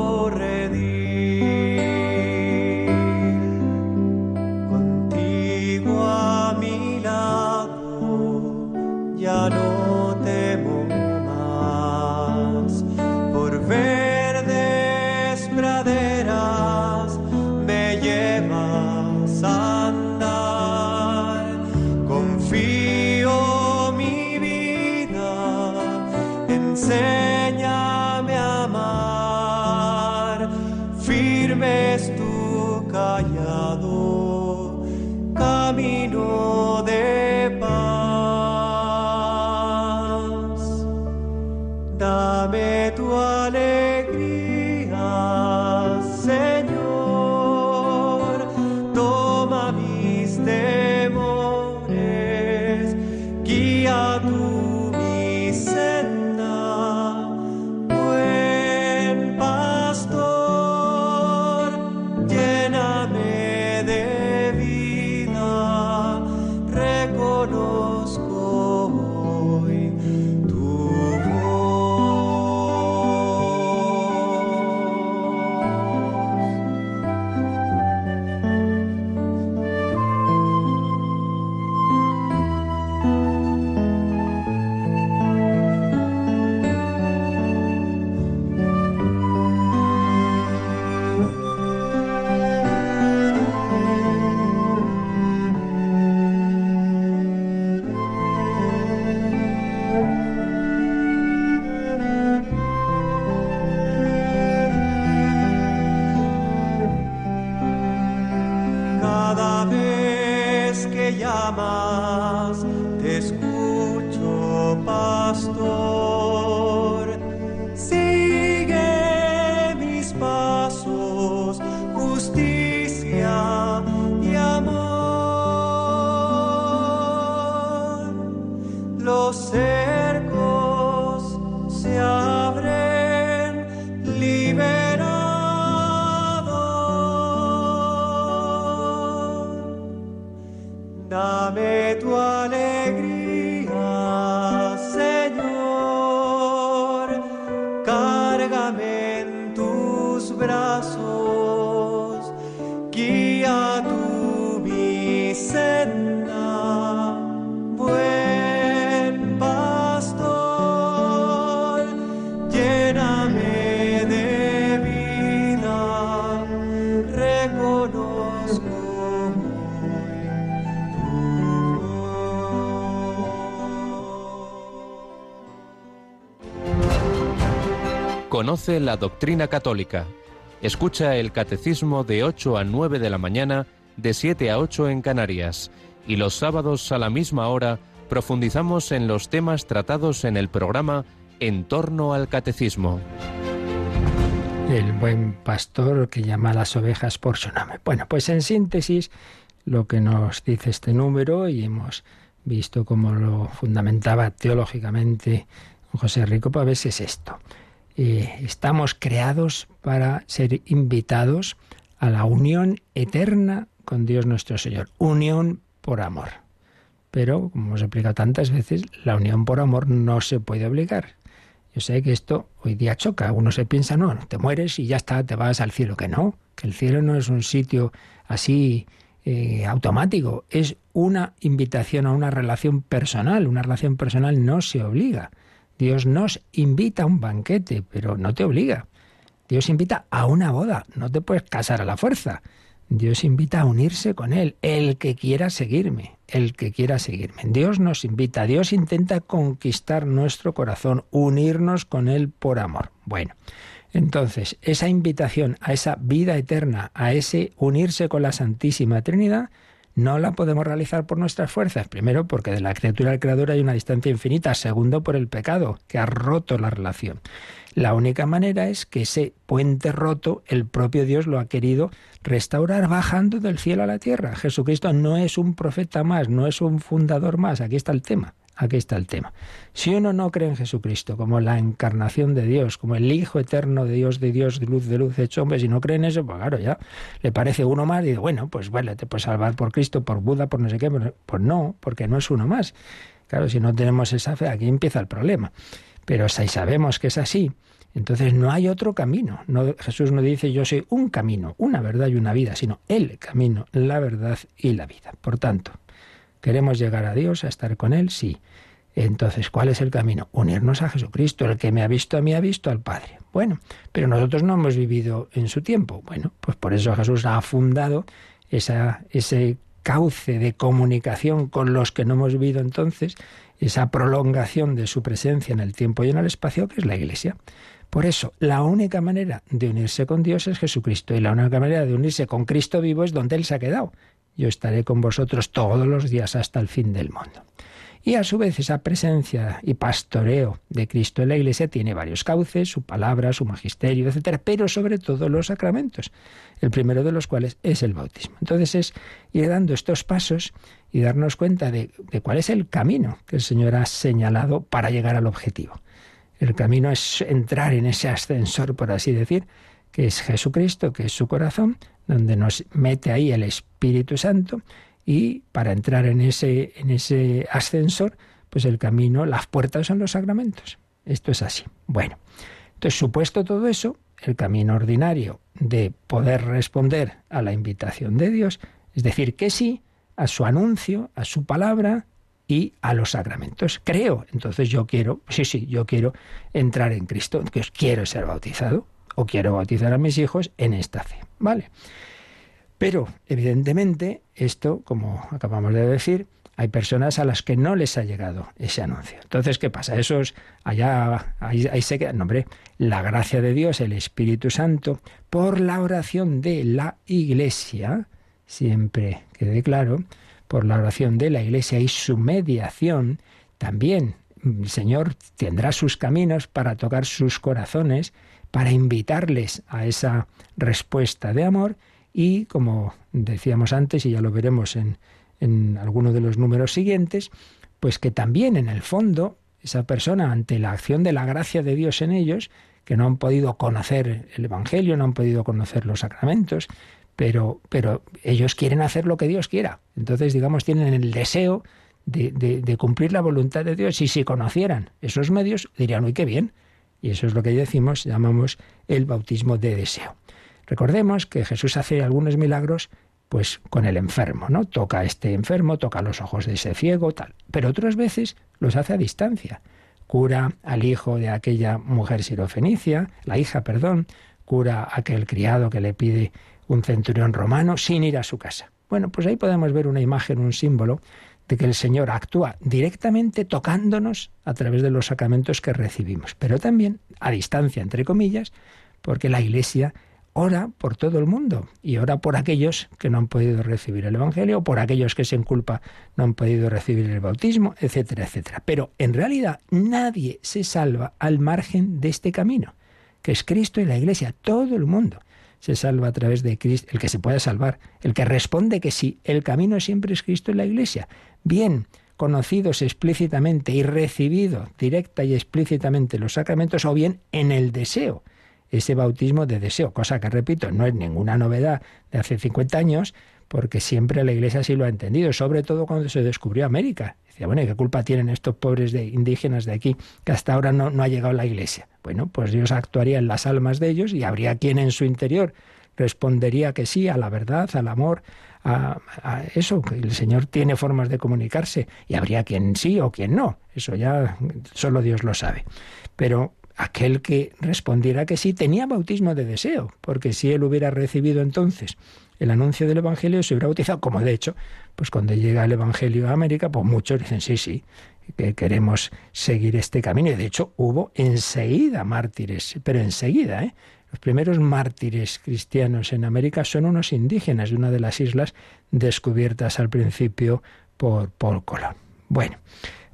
de brazos. Guía tu mi senda. Buen pastor, lléname de vida. Reconozco. Conoce la doctrina católica. Escucha el catecismo de 8 a 9 de la mañana, de 7 a 8 en Canarias. Y los sábados a la misma hora profundizamos en los temas tratados en el programa En torno al catecismo. El buen pastor que llama a las ovejas por su nombre. Bueno, pues en síntesis, lo que nos dice este número, y hemos visto cómo lo fundamentaba teológicamente José Rico Pavés, es esto. Eh, estamos creados para ser invitados a la unión eterna con Dios nuestro Señor. Unión por amor. Pero, como hemos explicado tantas veces, la unión por amor no se puede obligar. Yo sé que esto hoy día choca. Uno se piensa, no, te mueres y ya está, te vas al cielo. Que no, que el cielo no es un sitio así eh, automático. Es una invitación a una relación personal. Una relación personal no se obliga. Dios nos invita a un banquete, pero no te obliga. Dios invita a una boda. No te puedes casar a la fuerza. Dios invita a unirse con Él, el que quiera seguirme, el que quiera seguirme. Dios nos invita, Dios intenta conquistar nuestro corazón, unirnos con Él por amor. Bueno, entonces esa invitación a esa vida eterna, a ese unirse con la Santísima Trinidad, no la podemos realizar por nuestras fuerzas. Primero, porque de la criatura al creador hay una distancia infinita. Segundo, por el pecado, que ha roto la relación. La única manera es que ese puente roto, el propio Dios lo ha querido restaurar bajando del cielo a la tierra. Jesucristo no es un profeta más, no es un fundador más. Aquí está el tema. Aquí está el tema. Si uno no cree en Jesucristo como la encarnación de Dios, como el Hijo eterno de Dios, de Dios, de luz, de luz, hecho hombre, si no cree en eso, pues claro, ya le parece uno más y dice, bueno, pues bueno, te puedes salvar por Cristo, por Buda, por no sé qué. Pues no, porque no es uno más. Claro, si no tenemos esa fe, aquí empieza el problema. Pero si sabemos que es así, entonces no hay otro camino. No, Jesús no dice yo soy un camino, una verdad y una vida, sino el camino, la verdad y la vida. Por tanto, ¿queremos llegar a Dios, a estar con Él? Sí. Entonces, ¿cuál es el camino? Unirnos a Jesucristo. El que me ha visto a mí ha visto al Padre. Bueno, pero nosotros no hemos vivido en su tiempo. Bueno, pues por eso Jesús ha fundado esa, ese cauce de comunicación con los que no hemos vivido entonces, esa prolongación de su presencia en el tiempo y en el espacio, que es la Iglesia. Por eso, la única manera de unirse con Dios es Jesucristo y la única manera de unirse con Cristo vivo es donde Él se ha quedado. Yo estaré con vosotros todos los días hasta el fin del mundo. Y a su vez esa presencia y pastoreo de Cristo en la Iglesia tiene varios cauces, su palabra, su magisterio, etcétera, pero sobre todo los sacramentos, el primero de los cuales es el bautismo. Entonces es ir dando estos pasos y darnos cuenta de, cuál es el camino que el Señor ha señalado para llegar al objetivo. El camino es entrar en ese ascensor, por así decir, que es Jesucristo, que es su corazón, donde nos mete ahí el Espíritu Santo y para entrar en ese, en ese ascensor, pues el camino, las puertas son los sacramentos. Esto es así. Bueno, entonces supuesto todo eso, el camino ordinario de poder responder a la invitación de Dios, es decir, que sí a su anuncio, a su palabra y a los sacramentos. Creo, entonces yo quiero, sí, sí, yo quiero entrar en Cristo, que quiero ser bautizado o quiero bautizar a mis hijos en esta fe, ¿vale? Pero, evidentemente, esto, como acabamos de decir, hay personas a las que no les ha llegado ese anuncio. Entonces, ¿qué pasa? Esos allá, ahí, se quedan. No, hombre, la gracia de Dios, el Espíritu Santo, por la oración de la Iglesia, siempre quede claro, por la oración de la Iglesia y su mediación, también el Señor tendrá sus caminos para tocar sus corazones, para invitarles a esa respuesta de amor y, como decíamos antes, y ya lo veremos en, en alguno de los números siguientes, pues que también en el fondo esa persona ante la acción de la gracia de Dios en ellos, que no han podido conocer el Evangelio, no han podido conocer los sacramentos, pero, pero ellos quieren hacer lo que Dios quiera. Entonces, digamos, tienen el deseo de, de, cumplir la voluntad de Dios. Y si conocieran esos medios, dirían, uy, qué bien. Y eso es lo que decimos, llamamos el bautismo de deseo. Recordemos que Jesús hace algunos milagros pues con el enfermo, ¿no? Toca a este enfermo, toca los ojos de ese ciego, tal. Pero otras veces los hace a distancia. Cura al hijo de aquella mujer sirofenicia, la hija, perdón, cura a aquel criado que le pide un centurión romano sin ir a su casa. Bueno, pues ahí podemos ver una imagen, un símbolo de que el Señor actúa directamente tocándonos a través de los sacramentos que recibimos, pero también a distancia, entre comillas, porque la Iglesia ora por todo el mundo y ora por aquellos que no han podido recibir el Evangelio, por aquellos que sin culpa no han podido recibir el bautismo, etcétera, etcétera. Pero en realidad nadie se salva al margen de este camino, que es Cristo y la Iglesia, todo el mundo se salva a través de Cristo, el que se pueda salvar, el que responde que sí, el camino siempre es Cristo y la Iglesia. Bien, conocidos explícitamente y recibido directa y explícitamente los sacramentos, o bien en el deseo ese bautismo de deseo, cosa que repito, no es ninguna novedad de hace 50 años, porque siempre la Iglesia sí lo ha entendido, sobre todo cuando se descubrió América. Decía, bueno, ¿y qué culpa tienen estos pobres de indígenas de aquí que hasta ahora no, no ha llegado la Iglesia? Bueno, pues Dios actuaría en las almas de ellos y habría quien en su interior respondería que sí a la verdad, al amor, a, eso, el Señor tiene formas de comunicarse y habría quien sí o quien no. Eso ya solo Dios lo sabe. Pero aquel que respondiera que sí tenía bautismo de deseo, porque si él hubiera recibido entonces el anuncio del Evangelio, se hubiera bautizado, como de hecho, pues cuando llega el Evangelio a América, pues muchos dicen sí, sí, que queremos seguir este camino. Y de hecho hubo enseguida mártires, pero enseguida, ¿eh? Los primeros mártires cristianos en América son unos indígenas de una de las islas descubiertas al principio por, por Colón. Bueno,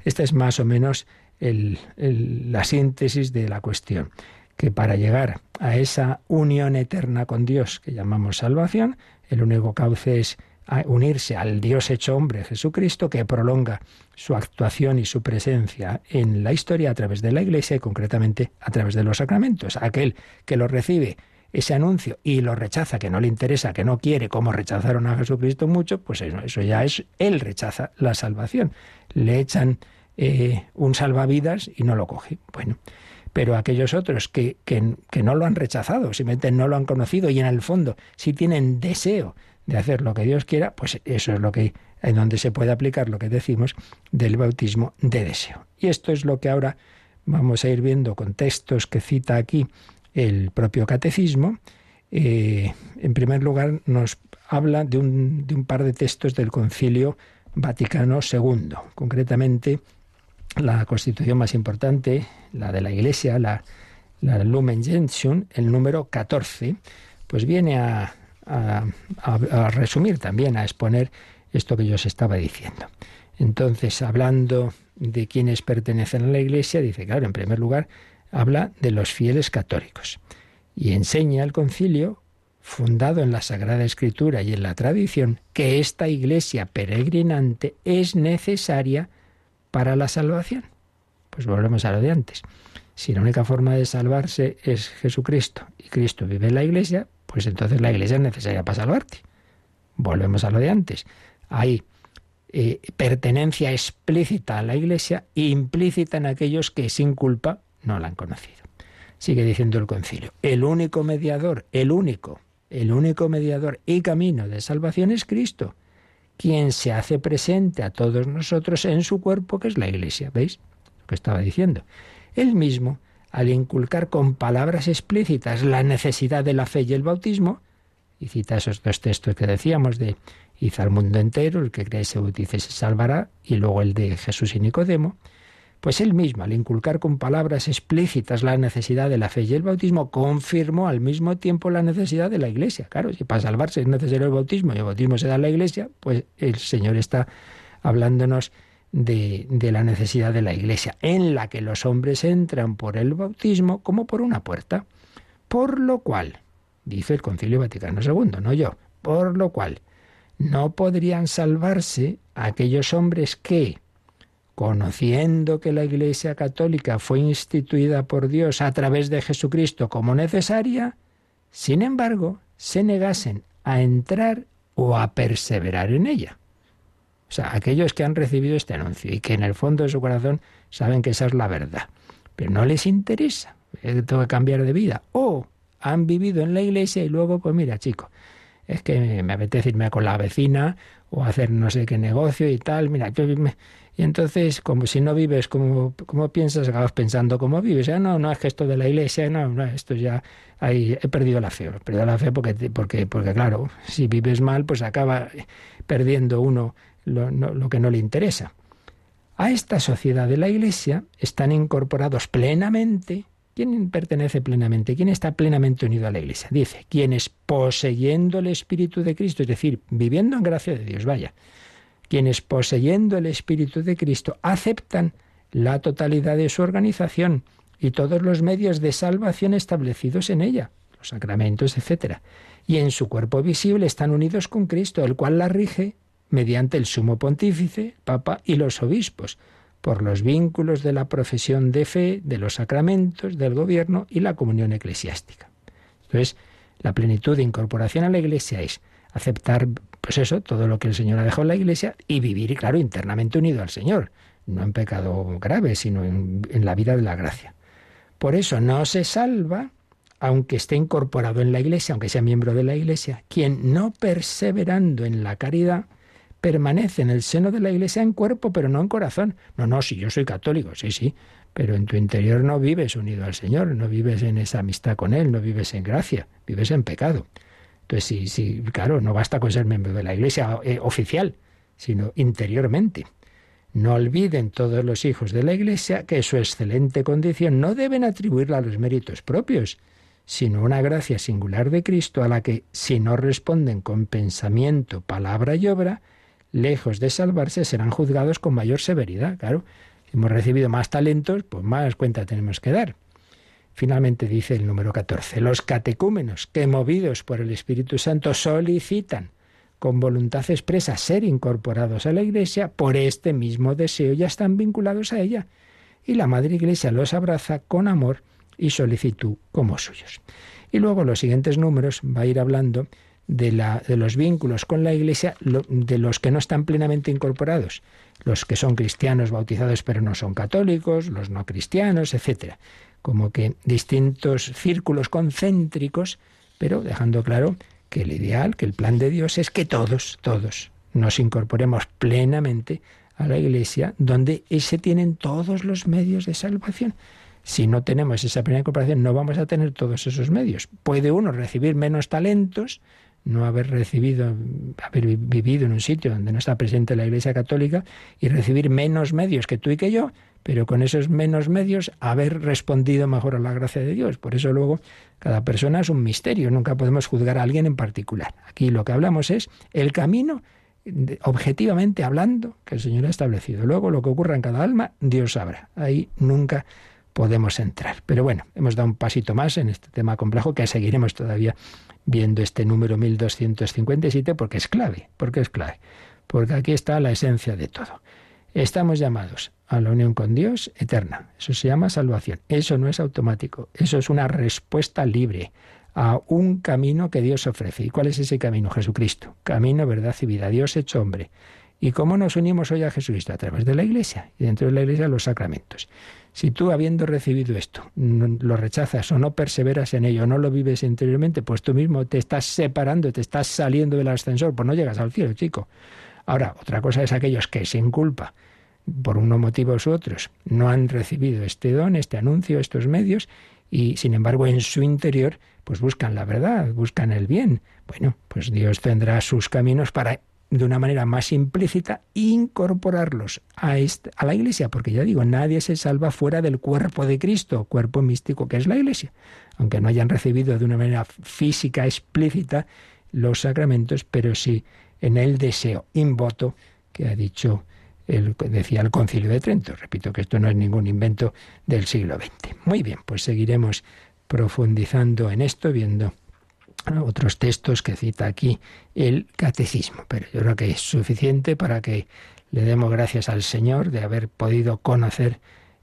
esta es más o menos la síntesis de la cuestión, que para llegar a esa unión eterna con Dios que llamamos salvación, el único cauce es unirse al Dios hecho hombre, Jesucristo, que prolonga su actuación y su presencia en la historia a través de la Iglesia y concretamente a través de los sacramentos. Aquel que lo recibe ese anuncio y lo rechaza, que no le interesa, que no quiere, como rechazaron a Jesucristo mucho, pues eso, eso ya es, él rechaza la salvación. Le echan eh, un salvavidas y no lo coge. Bueno, pero aquellos otros que, que, que, no lo han rechazado, simplemente no lo han conocido y en el fondo si tienen deseo de hacer lo que Dios quiera, pues eso es lo que en donde se puede aplicar lo que decimos del bautismo de deseo. Y esto es lo que ahora vamos a ir viendo con textos que cita aquí el propio catecismo. Eh, en primer lugar, nos habla de un, de un par de textos del Concilio Vaticano II, concretamente la constitución más importante, la de la Iglesia, la, la Lumen Gentium, el número 14, pues viene a, resumir también, a exponer esto que yo os estaba diciendo. Entonces, hablando de quienes pertenecen a la Iglesia, dice, claro, en primer lugar, habla de los fieles católicos y enseña al concilio, fundado en la Sagrada Escritura y en la tradición, que esta Iglesia peregrinante es necesaria para la salvación? Pues volvemos a lo de antes. Si la única forma de salvarse es Jesucristo y Cristo vive en la iglesia, pues entonces la iglesia es necesaria para salvarte. Volvemos a lo de antes. Hay eh, pertenencia explícita a la iglesia implícita en aquellos que sin culpa no la han conocido. Sigue diciendo el concilio. El único mediador, el único, el único mediador y camino de salvación es Cristo quien se hace presente a todos nosotros en su cuerpo, que es la Iglesia. ¿Veis lo que estaba diciendo? Él mismo, al inculcar con palabras explícitas la necesidad de la fe y el bautismo, y cita esos dos textos que decíamos de hizo al mundo entero, el que cree se bautice se salvará, y luego el de Jesús y Nicodemo, Pues él mismo, al inculcar con palabras explícitas la necesidad de la fe y el bautismo, confirmó al mismo tiempo la necesidad de la Iglesia. Claro, si para salvarse es necesario el bautismo y el bautismo se da en la Iglesia, pues el Señor está hablándonos de, la necesidad de la Iglesia, en la que los hombres entran por el bautismo como por una puerta. Por lo cual, dice el Concilio Vaticano II, no yo, por lo cual no podrían salvarse aquellos hombres que, conociendo que la Iglesia Católica fue instituida por Dios a través de Jesucristo como necesaria, sin embargo, se negasen a entrar o a perseverar en ella. O sea, aquellos que han recibido este anuncio y que en el fondo de su corazón saben que esa es la verdad, pero no les interesa, tengo que cambiar de vida, o han vivido en la iglesia y luego, pues mira, chico, es que me apetece irme con la vecina o hacer no sé qué negocio y tal, mira, yo me, y entonces, como si no vives como, piensas, acabas pensando como vives. Ya no, no es que esto de la iglesia, no, no, esto ya he perdido la fe. He perdido la fe porque, porque, porque claro, si vives mal, pues acaba perdiendo uno lo, que no le interesa. A esta sociedad de la iglesia están incorporados plenamente. ¿Quién pertenece plenamente? ¿Quién está plenamente unido a la iglesia? Dice, quienes poseyendo el Espíritu de Cristo, es decir, viviendo en gracia de Dios, vaya quienes poseyendo el Espíritu de Cristo aceptan la totalidad de su organización y todos los medios de salvación establecidos en ella, los sacramentos, etc. Y en su cuerpo visible están unidos con Cristo, el cual la rige mediante el sumo pontífice, papa y los obispos, por los vínculos de la profesión de fe, de los sacramentos, del gobierno y la comunión eclesiástica. Entonces, la plenitud de incorporación a la Iglesia es aceptar pues eso, todo lo que el Señor ha dejado en la Iglesia y vivir, claro, internamente unido al Señor, no en pecado grave, sino en, en la vida de la gracia. Por eso no se salva, aunque esté incorporado en la Iglesia, aunque sea miembro de la Iglesia, quien no perseverando en la caridad, permanece en el seno de la Iglesia en cuerpo, pero no en corazón. No, no, si yo soy católico, sí, sí, pero en tu interior no vives unido al Señor, no vives en esa amistad con Él, no vives en gracia, vives en pecado. Entonces, sí, sí, claro, no basta con ser miembro de la Iglesia eh, oficial, sino interiormente. No olviden todos los hijos de la Iglesia que su excelente condición no deben atribuirla a los méritos propios, sino una gracia singular de Cristo a la que, si no responden con pensamiento, palabra y obra, lejos de salvarse, serán juzgados con mayor severidad. Claro, si hemos recibido más talentos, pues más cuenta tenemos que dar. Finalmente dice el número 14, los catecúmenos que movidos por el Espíritu Santo solicitan con voluntad expresa ser incorporados a la Iglesia, por este mismo deseo ya están vinculados a ella. Y la Madre Iglesia los abraza con amor y solicitud como suyos. Y luego los siguientes números va a ir hablando de, la, de los vínculos con la Iglesia de los que no están plenamente incorporados, los que son cristianos bautizados pero no son católicos, los no cristianos, etcétera como que distintos círculos concéntricos, pero dejando claro que el ideal, que el plan de Dios es que todos, todos nos incorporemos plenamente a la Iglesia, donde se tienen todos los medios de salvación. Si no tenemos esa plena incorporación, no vamos a tener todos esos medios. Puede uno recibir menos talentos, no haber recibido, haber vivido en un sitio donde no está presente la Iglesia Católica y recibir menos medios que tú y que yo, pero con esos menos medios haber respondido mejor a la gracia de Dios. Por eso luego cada persona es un misterio, nunca podemos juzgar a alguien en particular. Aquí lo que hablamos es el camino, objetivamente hablando, que el Señor ha establecido. Luego lo que ocurra en cada alma, Dios sabrá. Ahí nunca podemos entrar. Pero bueno, hemos dado un pasito más en este tema complejo que seguiremos todavía viendo este número 1257 porque es clave, porque es clave, porque aquí está la esencia de todo. Estamos llamados a la unión con Dios eterna. Eso se llama salvación. Eso no es automático. Eso es una respuesta libre a un camino que Dios ofrece. ¿Y cuál es ese camino? Jesucristo. Camino, verdad y vida. Dios hecho hombre. ¿Y cómo nos unimos hoy a Jesucristo? A través de la Iglesia. Y dentro de la Iglesia los sacramentos. Si tú, habiendo recibido esto, lo rechazas o no perseveras en ello, no lo vives interiormente, pues tú mismo te estás separando, te estás saliendo del ascensor, pues no llegas al cielo, chico. Ahora, otra cosa es aquellos que sin culpa por unos motivos u otros, no han recibido este don, este anuncio, estos medios, y sin embargo en su interior, pues buscan la verdad, buscan el bien. Bueno, pues Dios tendrá sus caminos para de una manera más implícita, incorporarlos a, a la Iglesia, porque ya digo, nadie se salva fuera del cuerpo de Cristo, cuerpo místico que es la Iglesia. Aunque no hayan recibido de una manera física explícita los sacramentos, pero sí en el deseo, in voto, que ha dicho el, decía el Concilio de Trento. Repito que esto no es ningún invento del siglo XX. Muy bien, pues seguiremos profundizando en esto, viendo otros textos que cita aquí el catecismo. Pero yo creo que es suficiente para que le demos gracias al Señor de haber podido conocer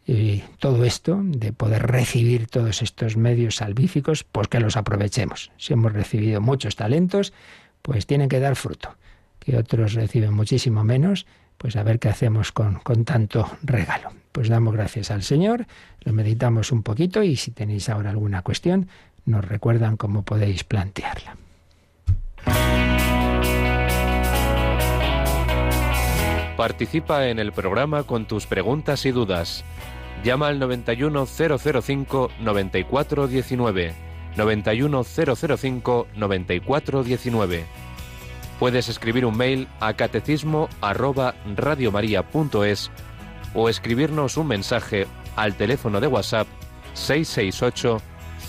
eh, todo esto, de poder recibir todos estos medios salvíficos, pues que los aprovechemos. Si hemos recibido muchos talentos, pues tienen que dar fruto. Que otros reciben muchísimo menos, pues a ver qué hacemos con, con tanto regalo. Pues damos gracias al Señor, lo meditamos un poquito y si tenéis ahora alguna cuestión, nos recuerdan cómo podéis plantearla. Participa en el programa con tus preguntas y dudas. Llama al 91005 9419. 91005 9419. Puedes escribir un mail a catecismo arroba radiomaria.es o escribirnos un mensaje al teléfono de WhatsApp 668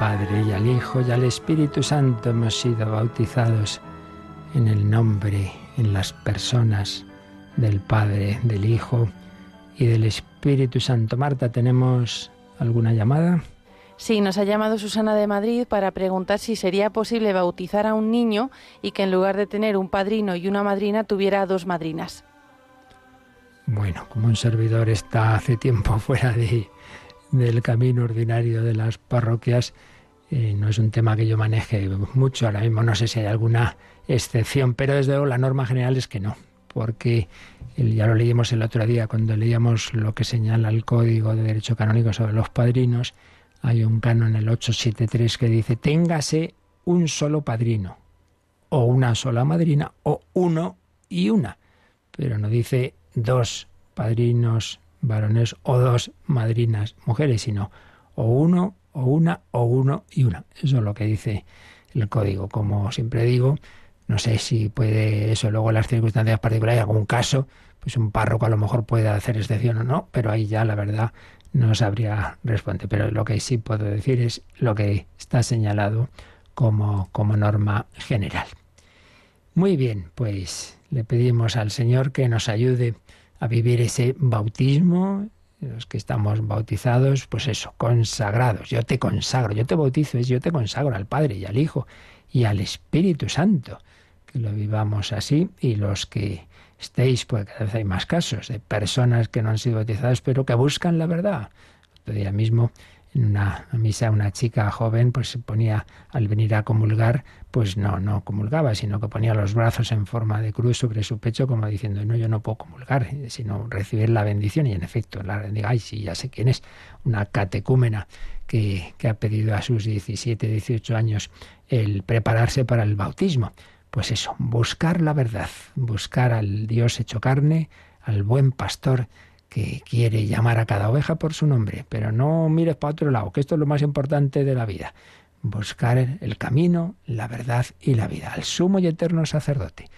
383 668 594 383 y al Espíritu Santo hemos sido bautizados en el nombre, en las personas del Padre, del Hijo y del Espíritu Santo. Marta, ¿tenemos alguna llamada? Sí, nos ha llamado Susana de Madrid para preguntar si sería posible bautizar a un niño y que en lugar de tener un padrino y una madrina tuviera dos madrinas. Bueno, como un servidor está hace tiempo fuera de, del camino ordinario de las parroquias, no es un tema que yo maneje mucho, ahora mismo no sé si hay alguna excepción, pero desde luego la norma general es que no, porque ya lo leímos el otro día cuando leíamos lo que señala el Código de Derecho Canónico sobre los padrinos, hay un canon el 873 que dice, téngase un solo padrino, o una sola madrina, o uno y una, pero no dice dos padrinos varones o dos madrinas mujeres, sino o uno o una o uno y una. Eso es lo que dice el código. Como siempre digo, no sé si puede eso luego las circunstancias particulares, algún caso, pues un párroco a lo mejor puede hacer excepción o no, pero ahí ya la verdad no sabría responder. Pero lo que sí puedo decir es lo que está señalado como, como norma general. Muy bien, pues le pedimos al Señor que nos ayude a vivir ese bautismo, los que estamos bautizados, pues eso, consagrados. Yo te consagro, yo te bautizo, es yo te consagro al Padre y al Hijo y al Espíritu Santo. Que lo vivamos así y los que estéis, pues cada vez hay más casos de personas que no han sido bautizadas, pero que buscan la verdad. Día mismo en una misa una chica joven pues se ponía al venir a comulgar pues no no comulgaba sino que ponía los brazos en forma de cruz sobre su pecho como diciendo no yo no puedo comulgar sino recibir la bendición y en efecto la bendiga ay sí ya sé quién es una catecúmena que, que ha pedido a sus 17 18 años el prepararse para el bautismo. Pues eso buscar la verdad buscar al Dios hecho carne al buen pastor que quiere llamar a cada oveja por su nombre, pero no mires para otro lado, que esto es lo más importante de la vida. Buscar el camino, la verdad y la vida, al sumo y eterno sacerdote.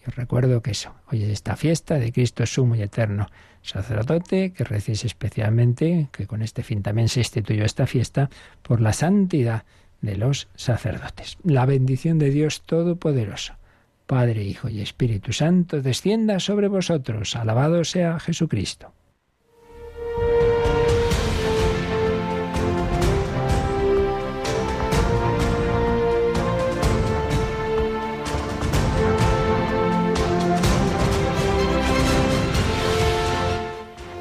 Y os recuerdo que eso, hoy es esta fiesta de Cristo sumo y eterno sacerdote, que recéis especialmente, que con este fin también se instituyó esta fiesta, por la santidad de los sacerdotes. La bendición de Dios Todopoderoso, Padre, Hijo y Espíritu Santo, descienda sobre vosotros. Alabado sea Jesucristo.